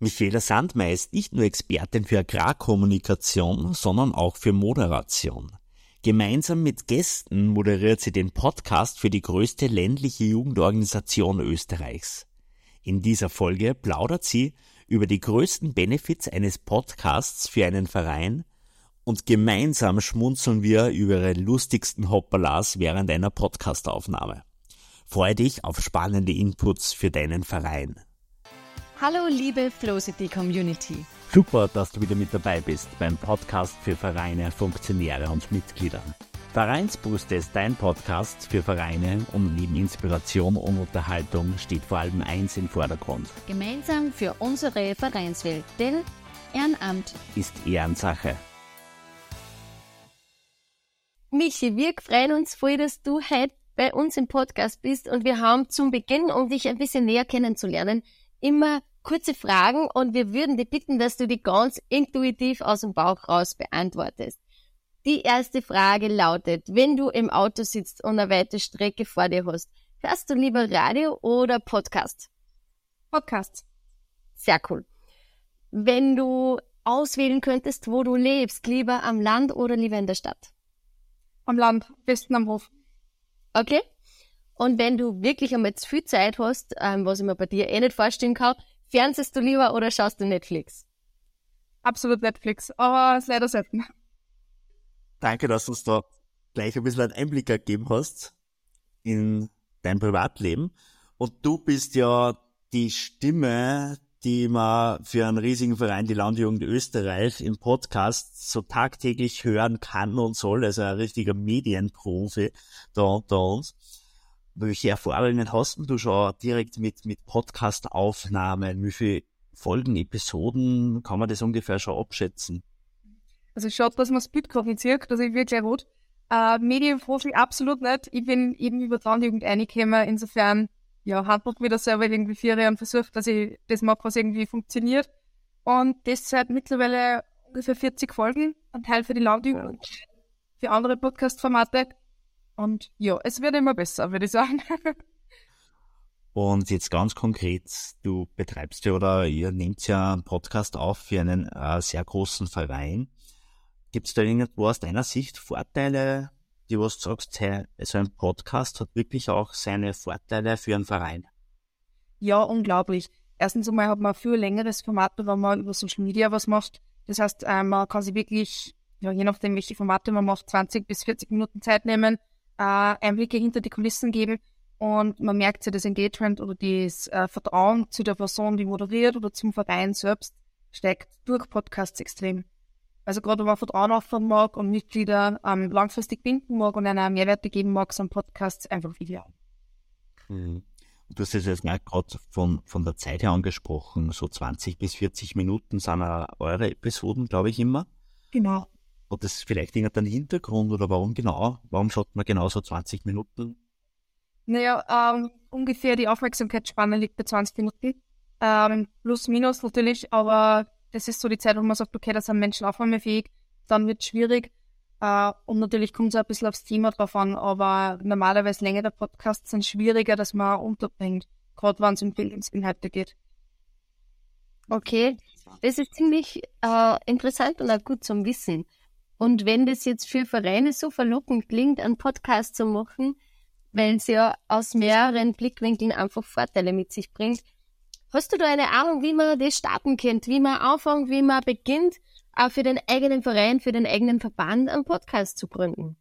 Michaela Sandmeier ist nicht nur Expertin für Agrarkommunikation, sondern auch für Moderation. Gemeinsam mit Gästen moderiert sie den Podcast für die größte ländliche Jugendorganisation Österreichs. In dieser Folge plaudert sie über die größten Benefits eines Podcasts für einen Verein und gemeinsam schmunzeln wir über ihre lustigsten Hoppalas während einer Podcastaufnahme. Freue dich auf spannende Inputs für deinen Verein. Hallo liebe Flowcity Community. Super, dass du wieder mit dabei bist beim Podcast für Vereine, Funktionäre und Mitglieder. Vereinsbrüste ist dein Podcast für Vereine und neben Inspiration und Unterhaltung steht vor allem eins im Vordergrund. Gemeinsam für unsere Vereinswelt, denn Ehrenamt ist Ehrensache. Michi, wir freuen uns voll, dass du heute bei uns im Podcast bist und wir haben zum Beginn, um dich ein bisschen näher kennenzulernen, immer kurze Fragen und wir würden dich bitten, dass du die ganz intuitiv aus dem Bauch raus beantwortest. Die erste Frage lautet, wenn du im Auto sitzt und eine weite Strecke vor dir hast, hörst du lieber Radio oder Podcast? Podcast. Sehr cool. Wenn du auswählen könntest, wo du lebst, lieber am Land oder lieber in der Stadt? Am Land, besten am Hof. Okay. Und wenn du wirklich einmal zu viel Zeit hast, ähm, was ich mir bei dir eh nicht vorstellen kann, fernsehst du lieber oder schaust du Netflix? Absolut Netflix, aber es ist leider selten. Danke, dass du uns da gleich ein bisschen einen Einblick gegeben hast in dein Privatleben. Und du bist ja die Stimme die man für einen riesigen Verein, die Landjugend Österreich, im Podcast so tagtäglich hören kann und soll. Also ein richtiger Medienprofi da unter uns. Welche Erfahrungen hast du schon direkt mit, mit Podcast-Aufnahmen? Wie viele Folgen, Episoden kann man das ungefähr schon abschätzen? Also schaut, dass man das Bild gerade nicht dass ich wirklich rot. Äh, Medienprofi absolut nicht. Ich bin eben über die Landjugend reingekommen, insofern ja, Handbuch wieder selber irgendwie vier Jahren versucht, dass ich das mache, was irgendwie funktioniert. Und das seit mittlerweile ungefähr 40 Folgen, ein Teil für die Landübung und für andere Podcast-Formate. Und ja, es wird immer besser, würde ich sagen. Und jetzt ganz konkret, du betreibst ja oder ihr nehmt ja einen Podcast auf für einen äh, sehr großen Verein. Gibt es da irgendwo aus deiner Sicht Vorteile, die was du sagst, hey, so ein Podcast hat wirklich auch seine Vorteile für einen Verein. Ja, unglaublich. Erstens einmal hat man ein viel längeres Format, wenn man über Social Media was macht. Das heißt, äh, man kann sich wirklich, ja, je nachdem, welche Formate man macht, 20 bis 40 Minuten Zeit nehmen, äh, Einblicke hinter die Kulissen geben und man merkt sich das Engagement oder das äh, Vertrauen zu der Person, die moderiert oder zum Verein selbst, steigt durch Podcasts extrem. Also gerade wenn man Vertrauen aufbauen mag und Mitglieder ähm, langfristig binden mag und einer Mehrwerte geben mag, so ein Podcast einfach ideal. Mhm. Du hast es jetzt gerade von, von der Zeit her angesprochen, so 20 bis 40 Minuten sind eure Episoden, glaube ich, immer. Genau. Hat das vielleicht irgendeinen Hintergrund oder warum genau? Warum schaut man genau so 20 Minuten? Naja, ähm, ungefähr die Aufmerksamkeitsspanne liegt bei 20 Minuten. Ähm, plus, minus natürlich, aber das ist so die Zeit, wo man sagt, okay, da sind Menschen aufnahmefähig, dann wird es schwierig. Uh, und natürlich kommt es auch ein bisschen aufs Thema drauf an, aber normalerweise längere Podcasts sind schwieriger, dass man unterbringt, gerade wenn es um Bildungsinhalte geht. Okay, das ist ziemlich uh, interessant und auch gut zum Wissen. Und wenn das jetzt für Vereine so verlockend klingt, einen Podcast zu machen, weil es ja aus mehreren Blickwinkeln einfach Vorteile mit sich bringt, Hast du da eine Ahnung, wie man das starten könnte, wie man anfängt, wie man beginnt, auch für den eigenen Verein, für den eigenen Verband einen Podcast zu gründen?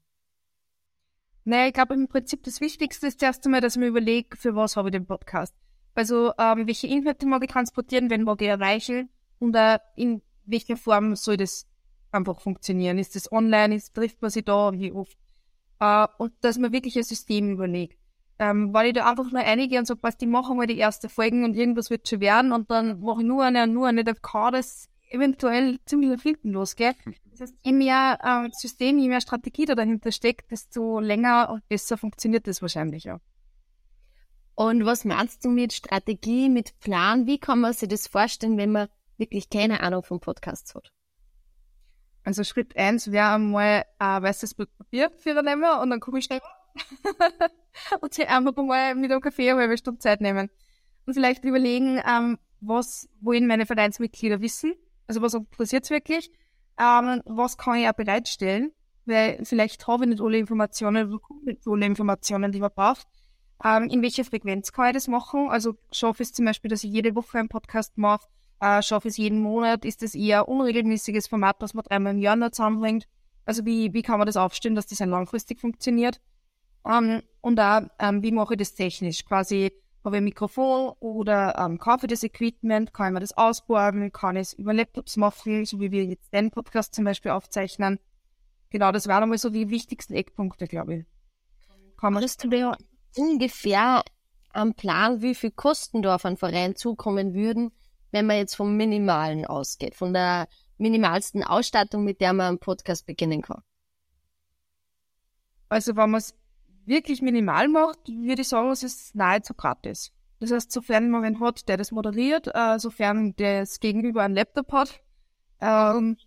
Naja, ich glaube im Prinzip das Wichtigste ist erst einmal, dass ich mir überlege, für was habe ich den Podcast. Also, ähm, welche Inhalte mag ich transportieren, wen mag ich erreichen und äh, in welcher Form soll das einfach funktionieren? Ist das online, ist, trifft man sich da, wie oft? Äh, und dass man wirklich ein System überlegt ähm, weil ich da einfach nur einige und so, was die machen mal die erste Folgen und irgendwas wird schon werden und dann mache ich nur eine nur eine, da kann das eventuell ziemlich nach hinten losgehen. Das heißt, je mehr äh, System, je mehr Strategie da dahinter steckt, desto länger und besser funktioniert das wahrscheinlich ja. Und was meinst du mit Strategie, mit Plan? Wie kann man sich das vorstellen, wenn man wirklich keine Ahnung vom Podcast hat? Also Schritt eins wäre einmal ein weißes Blatt Papier für nehmen und dann gucke ich schnell und sich einfach mal mit einem Kaffee eine halbe Stunde Zeit nehmen. Und vielleicht überlegen, ähm, was wollen meine Vereinsmitglieder wissen? Also was interessiert wirklich? Ähm, was kann ich auch bereitstellen? Weil vielleicht habe ich nicht alle Informationen nicht alle Informationen, die man braucht. Ähm, in welcher Frequenz kann ich das machen? Also schaffe ich es zum Beispiel, dass ich jede Woche einen Podcast mache? Äh, schaffe ich es jeden Monat? Ist das eher unregelmäßiges Format, das man dreimal im Jahr noch zusammenbringt? Also wie, wie kann man das aufstellen, dass das dann langfristig funktioniert? Ähm, und auch, ähm, wie mache ich das technisch? Quasi habe ich ein Mikrofon oder ähm, kaufe ich das Equipment, kann mir das ausbauen, kann ich es über Laptops machen, so wie wir jetzt den Podcast zum Beispiel aufzeichnen. Genau, das waren einmal so die wichtigsten Eckpunkte, glaube ich. Kann man das ja ungefähr am Plan, wie viel Kosten da auf einen Verein zukommen würden, wenn man jetzt vom Minimalen ausgeht, von der minimalsten Ausstattung, mit der man einen Podcast beginnen kann? Also wenn man es wirklich minimal macht, würde ich sagen, es ist nahezu gratis. Das heißt, sofern man einen hat, der das moderiert, äh, sofern das Gegenüber einen Laptop hat ähm,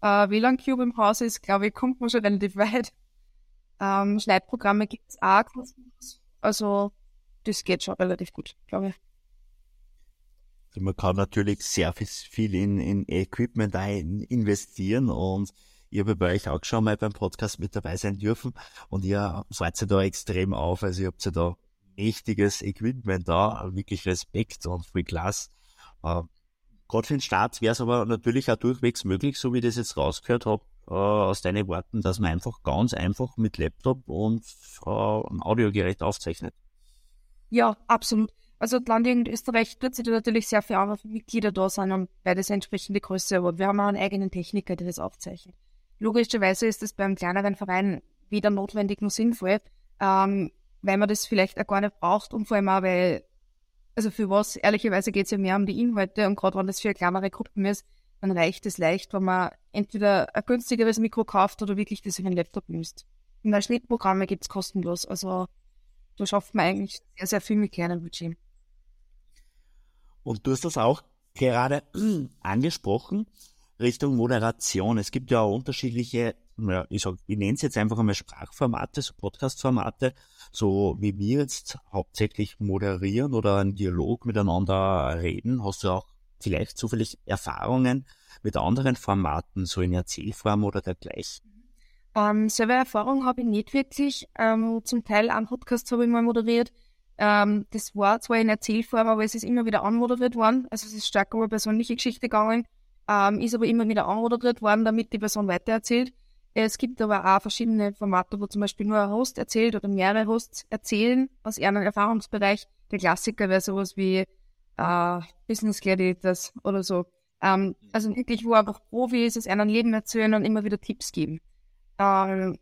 äh, WLAN-Cube im Haus ist, glaube ich, kommt man schon relativ weit. Ähm, Schneidprogramme gibt es auch Also das geht schon relativ gut, glaube ich. Also man kann natürlich sehr viel in, in Equipment ein investieren und ich habe bei euch auch schon mal beim Podcast mit dabei sein dürfen und ihr ja da extrem auf. Also ihr habt ja da mächtiges Equipment da, wirklich Respekt und viel Glas. Äh, Gerade für den Start wäre es aber natürlich auch durchwegs möglich, so wie ich das jetzt rausgehört habe, äh, aus deinen Worten, dass man einfach ganz einfach mit Laptop und äh, ein Audiogerät aufzeichnet. Ja, absolut. Also Land in Österreich tut sich natürlich sehr viel an, Mitglieder da sind, weil das entsprechende Größe hat. Wir haben auch einen eigenen Techniker, der das aufzeichnet. Logischerweise ist das beim kleineren Verein weder notwendig noch sinnvoll, ähm, weil man das vielleicht auch gar nicht braucht und vor allem auch, weil, also für was, ehrlicherweise geht es ja mehr um die Inhalte und gerade wenn das für kleinere Gruppen ist, dann reicht es leicht, wenn man entweder ein günstigeres Mikro kauft oder wirklich das in einen Laptop nimmt. Und Schnittprogramme gibt's kostenlos, also da schafft man eigentlich sehr, sehr viel mit kleinem Budget. Und du hast das auch gerade angesprochen. Richtung Moderation. Es gibt ja auch unterschiedliche, ja, ich, sag, ich nenne es jetzt einfach einmal Sprachformate, so Podcast-Formate, so wie wir jetzt hauptsächlich moderieren oder einen Dialog miteinander reden. Hast du auch vielleicht zufällig Erfahrungen mit anderen Formaten, so in Erzählform oder dergleichen? Ähm, selber Erfahrung habe ich nicht wirklich. Ähm, zum Teil am Podcast habe ich mal moderiert. Ähm, das war zwar in Erzählform, aber es ist immer wieder anmoderiert worden. Also es ist stark um eine persönliche Geschichte gegangen ähm, ist aber immer wieder anmoderiert worden, damit die Person weitererzählt. Es gibt aber auch verschiedene Formate, wo zum Beispiel nur ein Host erzählt oder mehrere Hosts erzählen aus ihrem Erfahrungsbereich. Der Klassiker wäre sowas wie äh, Business Gladiators oder so. Ähm, also wirklich, wo einfach Profis aus einem Leben erzählen und immer wieder Tipps geben. Ähm,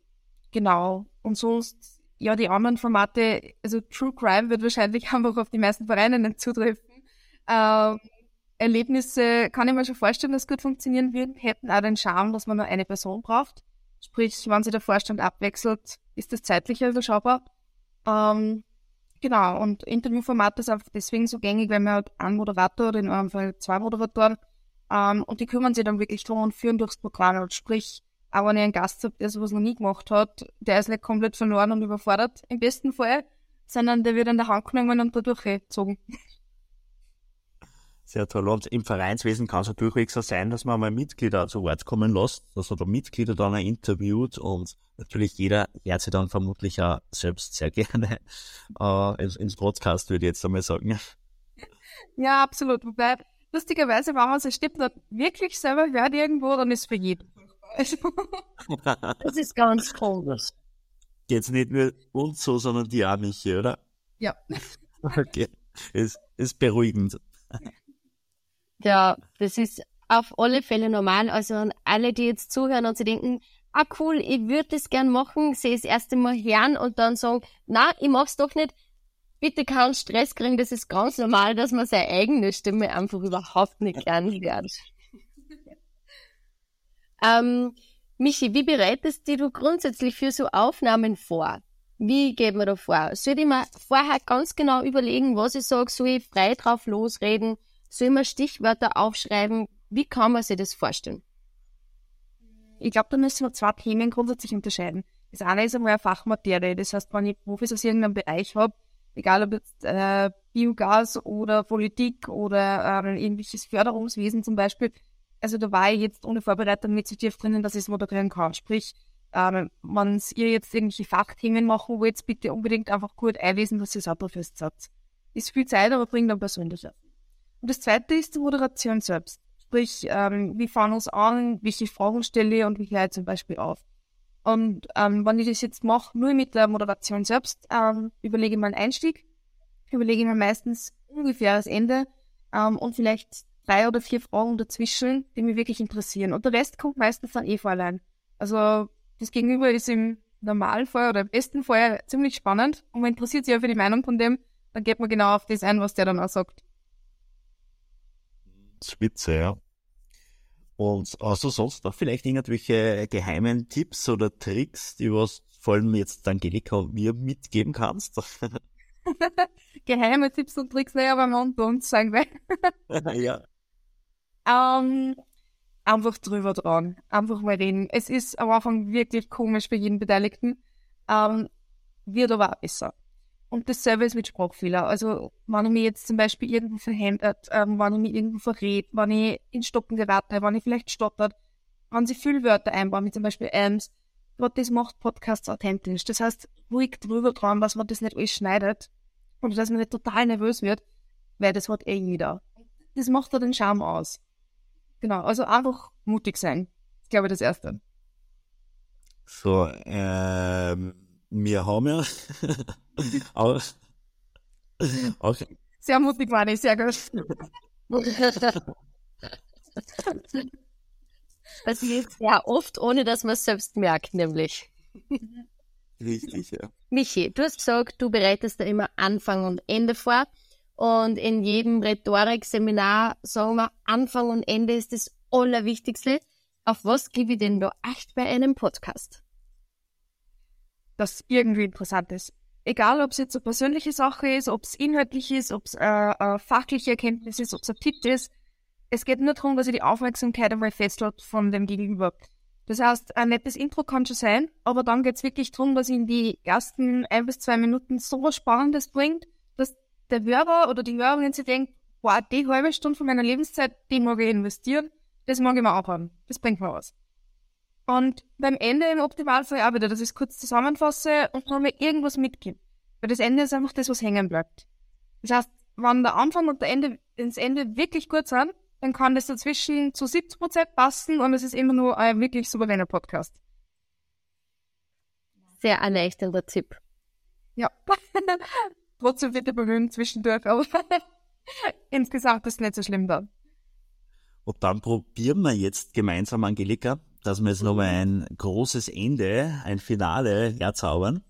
genau. Und sonst, ja, die anderen Formate, also True Crime wird wahrscheinlich einfach auf die meisten Vereine nicht zutreffen. Ähm, Erlebnisse kann ich mir schon vorstellen, dass gut funktionieren würden, hätten auch den Charme, dass man nur eine Person braucht. Sprich, wenn sich der Vorstand abwechselt, ist das zeitlicher überschaubar. Ähm, genau, und Interviewformat ist einfach deswegen so gängig, weil man hat einen Moderator oder in eurem Fall zwei Moderatoren ähm, und die kümmern sich dann wirklich drum und führen durchs Programm. Und sprich, auch wenn ihr einen Gast habt, der sowas noch nie gemacht hat, der ist nicht komplett verloren und überfordert, im besten Fall, sondern der wird an der Hand genommen und da durchgezogen. Sehr toll. Und im Vereinswesen kann es ja durchwegs so sein, dass man mal Mitglieder zu Wort kommen lässt, dass er da Mitglieder dann interviewt und natürlich jeder hört sich dann vermutlich auch selbst sehr gerne äh, ins, ins Podcast, würde ich jetzt einmal sagen. Ja, absolut. Wobei, lustigerweise, wenn man es stimmt, wirklich selber hört irgendwo, dann ist für jeden. Das ist ganz komisch. Geht's nicht nur uns so, sondern die auch mich, oder? Ja. Okay. Ist, ist beruhigend. Ja, das ist auf alle Fälle normal. Also an alle, die jetzt zuhören und sie denken, ah cool, ich würde das gern machen, sie das erste Mal hören und dann sagen, na, ich mach's doch nicht. Bitte keinen Stress kriegen, das ist ganz normal, dass man seine eigene Stimme einfach überhaupt nicht gern hört. Ähm, Michi, wie bereitest du grundsätzlich für so Aufnahmen vor? Wie geht man da vor? Soll ich mir vorher ganz genau überlegen, was ich sage? Soll ich frei drauf losreden? Soll man Stichwörter aufschreiben? Wie kann man sich das vorstellen? Ich glaube, da müssen wir zwei Themen grundsätzlich unterscheiden. Das eine ist einmal eine Fachmaterie. Das heißt, wenn ich Profis aus irgendeinem Bereich habe, egal ob jetzt äh, Biogas oder Politik oder ähm, irgendwelches Förderungswesen zum Beispiel. Also da war ich jetzt ohne Vorbereitung nicht so tief drinnen, dass ich es moderieren kann. Sprich, ähm, wenn ihr jetzt irgendwelche Fachthemen machen wollt, bitte unbedingt einfach gut einlesen, was ihr selber festsatz. Ist viel Zeit, aber bringt dann persönlicher. Und das zweite ist die Moderation selbst. Sprich, ähm, wie fangen wir uns an, welche Fragen stelle ich und wie leite zum Beispiel auf. Und ähm, wenn ich das jetzt mache, nur mit der Moderation selbst, ähm, überlege ich mal einen Einstieg, überlege ich mir meistens ungefähr das Ende ähm, und vielleicht drei oder vier Fragen dazwischen, die mich wirklich interessieren. Und der Rest kommt meistens dann eh vor allein. Also das Gegenüber ist im Normalfall oder im besten Fall ziemlich spannend und man interessiert sich ja für die Meinung von dem, dann geht man genau auf das ein, was der dann auch sagt. Spitze, ja. Und du sonst noch vielleicht irgendwelche geheimen Tipps oder Tricks, die was vor allem jetzt Angelika und mir mitgeben kannst? Geheime Tipps und Tricks, naja, wenn wir unter uns sagen wir. ja. Ähm, einfach drüber dran. Einfach mal reden. Es ist am Anfang wirklich komisch für jeden Beteiligten. Ähm, wird aber auch besser. Und dasselbe ist mit Sprachfehler. Also, wenn ich mich jetzt zum Beispiel irgendwo verhindert, ähm, wenn ich mich irgendwo verrät, wenn ich in Stocken gerate, wenn ich vielleicht stottert, wenn sie Füllwörter einbauen, wie zum Beispiel Ams, gerade das macht Podcasts authentisch. Das heißt, ruhig drüber dran, dass man das nicht alles schneidet oder dass man nicht total nervös wird, weil das hat eh jeder. Das macht da den Charme aus. Genau, also einfach mutig sein. Ich glaube, das Erste. So, ähm, wir haben ja auch, auch sehr mutig, meine ich, sehr gut. Passiert sehr oft, ohne dass man es selbst merkt, nämlich. Richtig, ja. Michi, du hast gesagt, du bereitest da immer Anfang und Ende vor. Und in jedem Rhetorik-Seminar sagen wir, Anfang und Ende ist das Allerwichtigste. Auf was gebe ich denn da Acht bei einem Podcast? das irgendwie interessant ist. Egal, ob es jetzt eine persönliche Sache ist, ob es inhaltlich ist, ob es äh, eine fachliche Erkenntnis ist, ob es ein Tipp ist. Es geht nur darum, dass ich die Aufmerksamkeit einmal festhält von dem Gegenüber. Das heißt, ein nettes Intro kann schon sein, aber dann geht es wirklich darum, dass ich in die ersten ein bis zwei Minuten so was Spannendes bringt, der Hörer oder die Hörerin sich denkt, boah, die halbe Stunde von meiner Lebenszeit, die mag ich investieren, das mag ich mir auch haben. Das bringt mir was. Und beim Ende im Optimalfall auch wieder, dass ich es kurz zusammenfasse und nochmal irgendwas mitgebe. Weil das Ende ist einfach das, was hängen bleibt. Das heißt, wenn der Anfang und der Ende ins Ende wirklich gut sind, dann kann das dazwischen zu 70 Prozent passen und es ist immer nur ein wirklich souveräner Podcast. Sehr erleichternder Tipp. Ja. Trotzdem bitte bemühen zwischendurch, aber insgesamt ist es nicht so schlimm dann. Und dann probieren wir jetzt gemeinsam, Angelika, dass wir jetzt nochmal ein großes Ende, ein Finale herzaubern.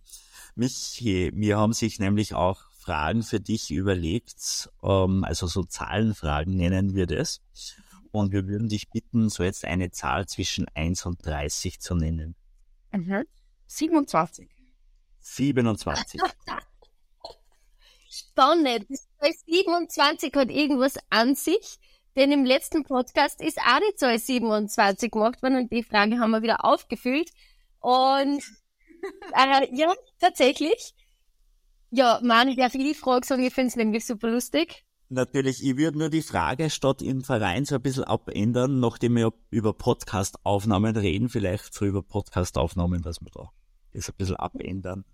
Michi, wir haben sich nämlich auch Fragen für dich überlegt, ähm, also so Zahlenfragen nennen wir das. Und wir würden dich bitten, so jetzt eine Zahl zwischen 1 und 30 zu nennen. Mhm. 27. 27. Spannend. 27 hat irgendwas an sich. Denn im letzten Podcast ist auch die Zahl 27 gemacht worden und die Frage haben wir wieder aufgefüllt. Und äh, ja, tatsächlich. Ja, man, ich darf die Frage sagen, ich finde es nämlich super lustig. Natürlich, ich würde nur die Frage statt im Verein so ein bisschen abändern, nachdem wir über Podcast-Aufnahmen reden, vielleicht so über Podcast-Aufnahmen, dass wir da das ein bisschen abändern.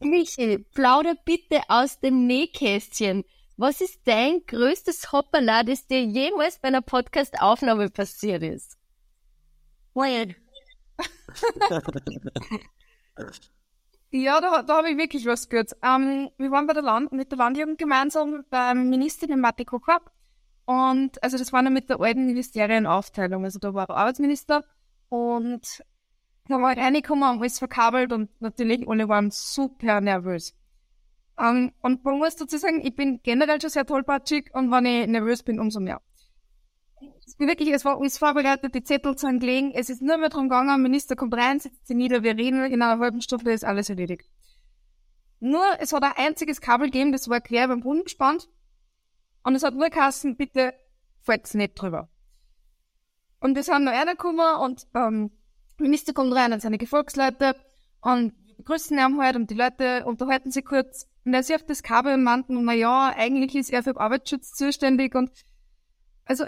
Michi, plauder bitte aus dem Nähkästchen. Was ist dein größtes Hoppala, das dir jemals bei einer Podcast-Aufnahme passiert ist? Well. ja, da, da habe ich wirklich was gehört. Ähm, wir waren bei der Land mit der Landjugend gemeinsam beim Ministerin Matti Kocher. Und also das war noch mit der alten Ministerienaufteilung. Also da war der Arbeitsminister und da war reingekommen, haben alles verkabelt und natürlich alle waren super nervös. Um, ähm, und man muss dazu sagen, ich bin generell schon sehr tollpatschig und wenn ich nervös bin, umso mehr. Es bin wirklich, es war alles vorbereitet, die Zettel sind gelegen, es ist nur mehr darum gegangen, Minister kommt rein, setzt sich nieder, wir reden, in einer halben Stunde ist alles erledigt. Nur, es hat ein einziges Kabel gegeben, das war quer beim Boden gespannt und es hat nur Kassen, bitte fällt nicht drüber. Und wir sind noch einer gekommen und ähm, Minister kommt rein und seine Gefolgsleute und begrüßen ihn halt und die Leute unterhalten sich kurz. Und er sieht das Kabel und meint, na ja, eigentlich ist er für Arbeitsschutz zuständig und also,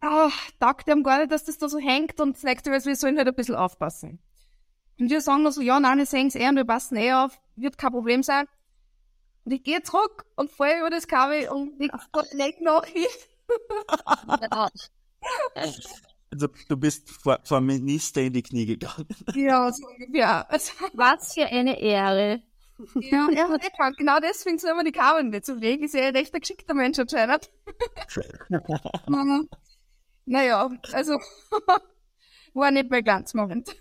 ah, taugt ihm gar nicht, dass das da so hängt und das nächste Mal, wir sollen halt ein bisschen aufpassen. Und wir sagen nur so, ja, nein, wir sehen es eh und wir passen eh auf, wird kein Problem sein. Und ich gehe zurück und falle über das Kabel und ich leg noch hin. Also du bist vor, vor Minister in die Knie gegangen. Ja, so ungefähr. Also, Was für eine Ehre. ja, er hat eh. Genau deswegen soll man die Kabel nicht so legen. Ist ja ein recht geschickter Mensch anscheinend. naja, also war nicht mein Glanzmoment.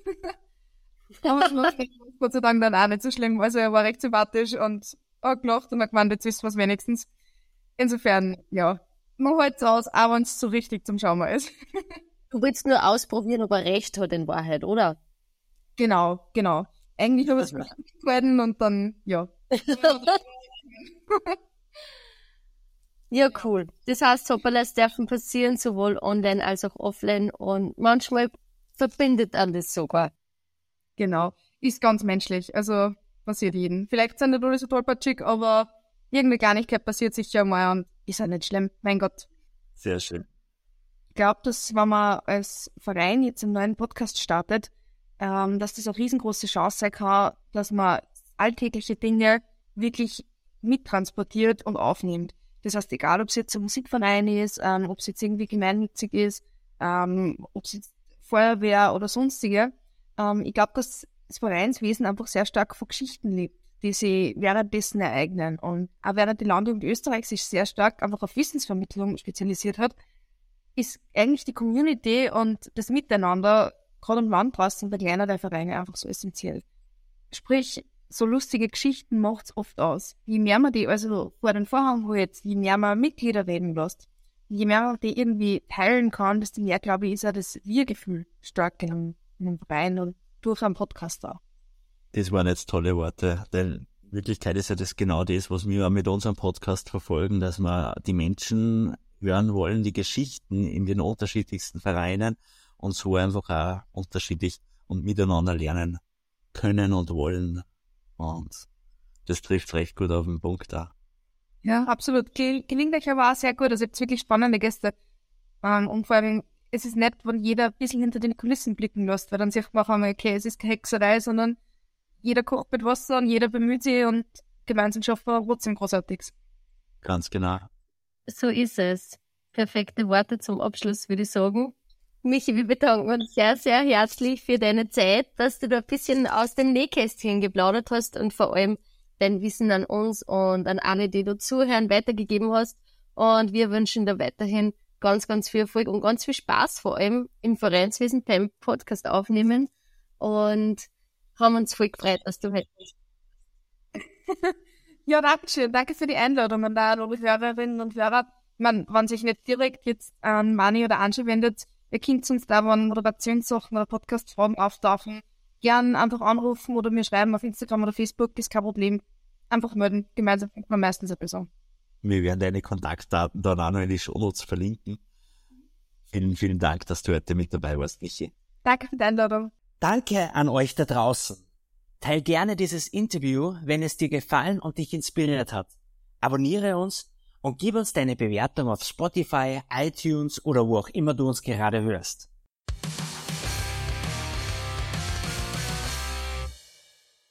Aber es war Gott sei Dank dann auch nicht so schlimm. Also er war recht sympathisch und hat gelacht und hat gemeint, jetzt wir es wenigstens. Insofern, ja, man hält es aus, auch wenn es so richtig zum Schauen ist. Du willst nur ausprobieren, ob er recht hat in Wahrheit, oder? genau, genau. Eigentlich habe ich es gehalten und dann, ja. Ja, cool. Das heißt, Hopperles dürfen passieren, sowohl online als auch offline und manchmal verbindet an das sogar. Genau. Ist ganz menschlich. Also passiert jeden. Vielleicht sind nicht alle so tollpatschig, aber irgendeine Kleinigkeit passiert sicher mal und ist ja nicht schlimm. Mein Gott. Sehr schön. Ich glaube, dass wenn man als Verein jetzt einen neuen Podcast startet, ähm, dass das eine riesengroße Chance sein kann, dass man alltägliche Dinge wirklich mittransportiert und aufnimmt. Das heißt, egal ob es jetzt ein Musikverein ist, ähm, ob es jetzt irgendwie gemeinnützig ist, ähm, ob es jetzt Feuerwehr oder sonstige, ähm, ich glaube, dass das Vereinswesen einfach sehr stark von Geschichten lebt, die sie währenddessen ereignen. Und auch während die Landjugend Österreich sich sehr stark einfach auf Wissensvermittlung spezialisiert hat, ist eigentlich die Community und das Miteinander, gerade im Land draußen bei kleiner der Vereine, einfach so essentiell. Sprich, so lustige Geschichten macht's oft aus. Je mehr man die also vor den Vorhang holt, je mehr man Mitglieder reden lässt, je mehr man die irgendwie teilen kann, desto mehr, glaube ich, ist auch das Wir-Gefühl stark in einem, in einem Verein und durch einen Podcast auch. Das waren jetzt tolle Worte, denn Wirklichkeit ist ja das genau das, was wir mit unserem Podcast verfolgen, dass wir die Menschen hören wollen, die Geschichten in den unterschiedlichsten Vereinen und so einfach auch unterschiedlich und miteinander lernen können und wollen. Und das trifft recht gut auf den Punkt da. Ja, absolut. Gel- Gelingt euch aber auch sehr gut. Also ihr habt wirklich spannende Gäste. Ähm, und vor allem, es ist nett, wenn jeder ein bisschen hinter den Kulissen blicken lässt, weil dann sieht man auch einmal, okay, es ist keine Hexerei, sondern jeder kocht mit Wasser und jeder bemüht sich und gemeinsam schaffen wir trotzdem Großartiges. Ganz genau. So ist es. Perfekte Worte zum Abschluss, würde ich sagen. Michi, wir bedanken uns sehr, sehr herzlich für deine Zeit, dass du da ein bisschen aus dem Nähkästchen geplaudert hast und vor allem dein Wissen an uns und an alle, die du zuhören, weitergegeben hast. Und wir wünschen dir weiterhin ganz, ganz viel Erfolg und ganz viel Spaß, vor allem im Vereinswesen beim Podcast aufnehmen. Und haben uns voll gefreut, dass du heute bist. Ja, danke schön. Danke für die Einladung an alle Hörerinnen und Hörer. Man, wenn sich nicht direkt jetzt an Mani oder Angie wendet, ihr könnt uns da, wenn Moderationssachen oder Podcast-Fragen auftauchen, gern einfach anrufen oder mir schreiben auf Instagram oder Facebook, ist kein Problem. Einfach melden. Gemeinsam findet man meistens eine Person. Wir werden deine Kontaktdaten dann auch noch in die Shownotes verlinken. Vielen, vielen Dank, dass du heute mit dabei warst, Michi. Danke für die Einladung. Danke an euch da draußen. Teil gerne dieses Interview, wenn es dir gefallen und dich inspiriert hat. Abonniere uns und gib uns deine Bewertung auf Spotify, iTunes oder wo auch immer du uns gerade hörst.